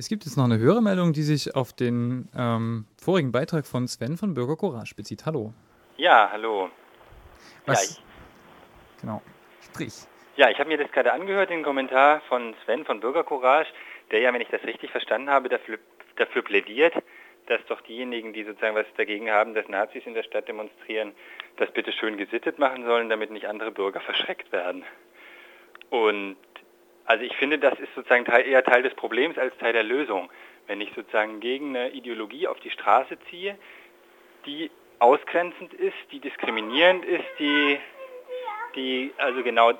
Es gibt jetzt noch eine höhere Meldung, die sich auf den ähm, vorigen Beitrag von Sven von Bürger Courage bezieht. Hallo. Ja, hallo. Was? Ja, ich, Genau. Sprich. ja, ich habe mir das gerade angehört, den Kommentar von Sven von Bürger Courage, der ja, wenn ich das richtig verstanden habe, dafür, dafür plädiert, dass doch diejenigen, die sozusagen was dagegen haben, dass Nazis in der Stadt demonstrieren, das bitte schön gesittet machen sollen, damit nicht andere Bürger verschreckt werden. Und also ich finde, das ist sozusagen eher Teil des Problems als Teil der Lösung. Wenn ich sozusagen gegen eine Ideologie auf die Straße ziehe, die ausgrenzend ist, die diskriminierend ist, die, die also genau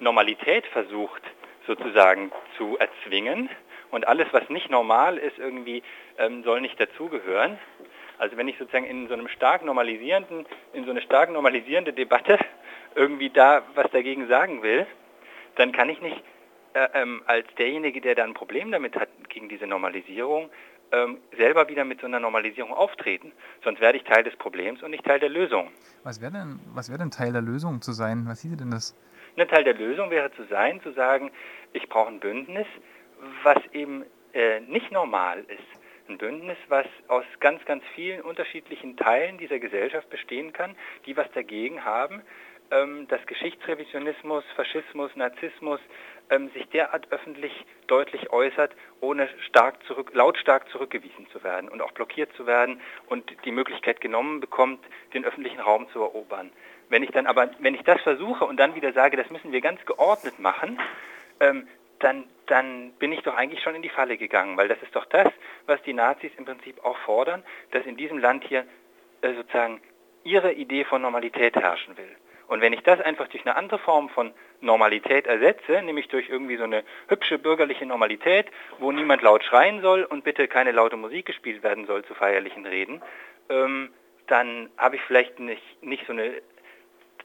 Normalität versucht sozusagen zu erzwingen und alles, was nicht normal ist, irgendwie ähm, soll nicht dazugehören. Also wenn ich sozusagen in so einem stark normalisierenden, in so eine stark normalisierende Debatte irgendwie da was dagegen sagen will, dann kann ich nicht ähm, als derjenige, der da ein Problem damit hat gegen diese Normalisierung, ähm, selber wieder mit so einer Normalisierung auftreten. Sonst werde ich Teil des Problems und nicht Teil der Lösung. Was wäre denn, was wär denn Teil der Lösung zu sein? Was hieße denn das? Ein Teil der Lösung wäre zu sein, zu sagen, ich brauche ein Bündnis, was eben äh, nicht normal ist. Ein Bündnis, was aus ganz, ganz vielen unterschiedlichen Teilen dieser Gesellschaft bestehen kann, die was dagegen haben, ähm, dass Geschichtsrevisionismus, Faschismus, Narzissmus ähm, sich derart öffentlich deutlich äußert, ohne stark zurück, lautstark zurückgewiesen zu werden und auch blockiert zu werden und die Möglichkeit genommen bekommt, den öffentlichen Raum zu erobern. Wenn ich dann aber, wenn ich das versuche und dann wieder sage, das müssen wir ganz geordnet machen, ähm, dann, dann bin ich doch eigentlich schon in die Falle gegangen, weil das ist doch das, was die Nazis im Prinzip auch fordern, dass in diesem Land hier äh, sozusagen ihre Idee von Normalität herrschen will. Und wenn ich das einfach durch eine andere Form von Normalität ersetze, nämlich durch irgendwie so eine hübsche bürgerliche Normalität, wo niemand laut schreien soll und bitte keine laute Musik gespielt werden soll zu feierlichen Reden, ähm, dann habe ich vielleicht nicht, nicht so eine,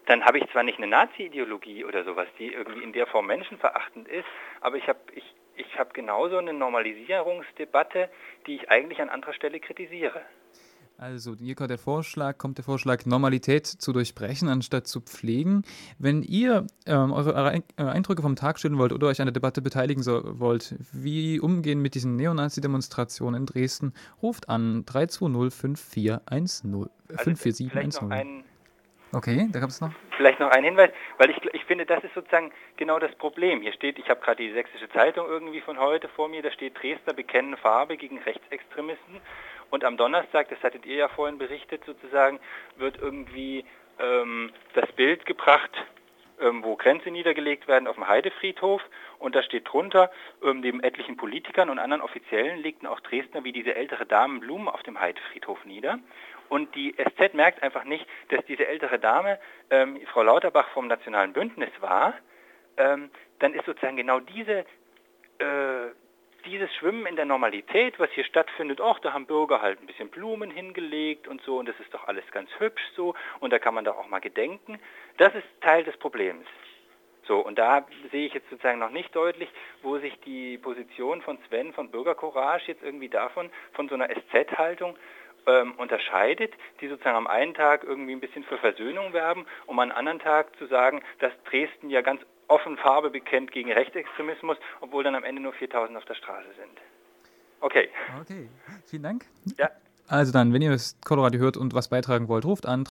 dann habe ich zwar nicht eine Nazi-Ideologie oder sowas, die irgendwie in der Form menschenverachtend ist, aber ich habe ich, ich hab genauso eine Normalisierungsdebatte, die ich eigentlich an anderer Stelle kritisiere. Also, hier kommt der Vorschlag, kommt der Vorschlag, Normalität zu durchbrechen, anstatt zu pflegen. Wenn ihr ähm, eure äh, Eindrücke vom Tag stellen wollt oder euch an der Debatte beteiligen so, wollt, wie umgehen mit diesen Neonazi-Demonstrationen in Dresden, ruft an 320 5410 54710. Okay, da gab es noch. Vielleicht noch ein Hinweis, weil ich, ich finde, das ist sozusagen genau das Problem. Hier steht, ich habe gerade die Sächsische Zeitung irgendwie von heute vor mir, da steht Dresdner bekennen Farbe gegen Rechtsextremisten. Und am Donnerstag, das hattet ihr ja vorhin berichtet sozusagen, wird irgendwie ähm, das Bild gebracht, ähm, wo Grenze niedergelegt werden auf dem Heidefriedhof. Und da steht drunter, ähm, neben etlichen Politikern und anderen Offiziellen legten auch Dresdner wie diese ältere Dame Blumen auf dem Heidefriedhof nieder. Und die SZ merkt einfach nicht, dass diese ältere Dame ähm, Frau Lauterbach vom Nationalen Bündnis war. Ähm, dann ist sozusagen genau diese, äh, dieses Schwimmen in der Normalität, was hier stattfindet, ach, da haben Bürger halt ein bisschen Blumen hingelegt und so und das ist doch alles ganz hübsch so und da kann man doch auch mal gedenken. Das ist Teil des Problems. So, und da sehe ich jetzt sozusagen noch nicht deutlich, wo sich die Position von Sven von Bürgercourage jetzt irgendwie davon, von so einer SZ-Haltung ähm, unterscheidet, die sozusagen am einen Tag irgendwie ein bisschen für Versöhnung werben, um am anderen Tag zu sagen, dass Dresden ja ganz offen Farbe bekennt gegen Rechtsextremismus, obwohl dann am Ende nur 4000 auf der Straße sind. Okay. Okay, vielen Dank. Ja. Also dann, wenn ihr das Colorado hört und was beitragen wollt, ruft an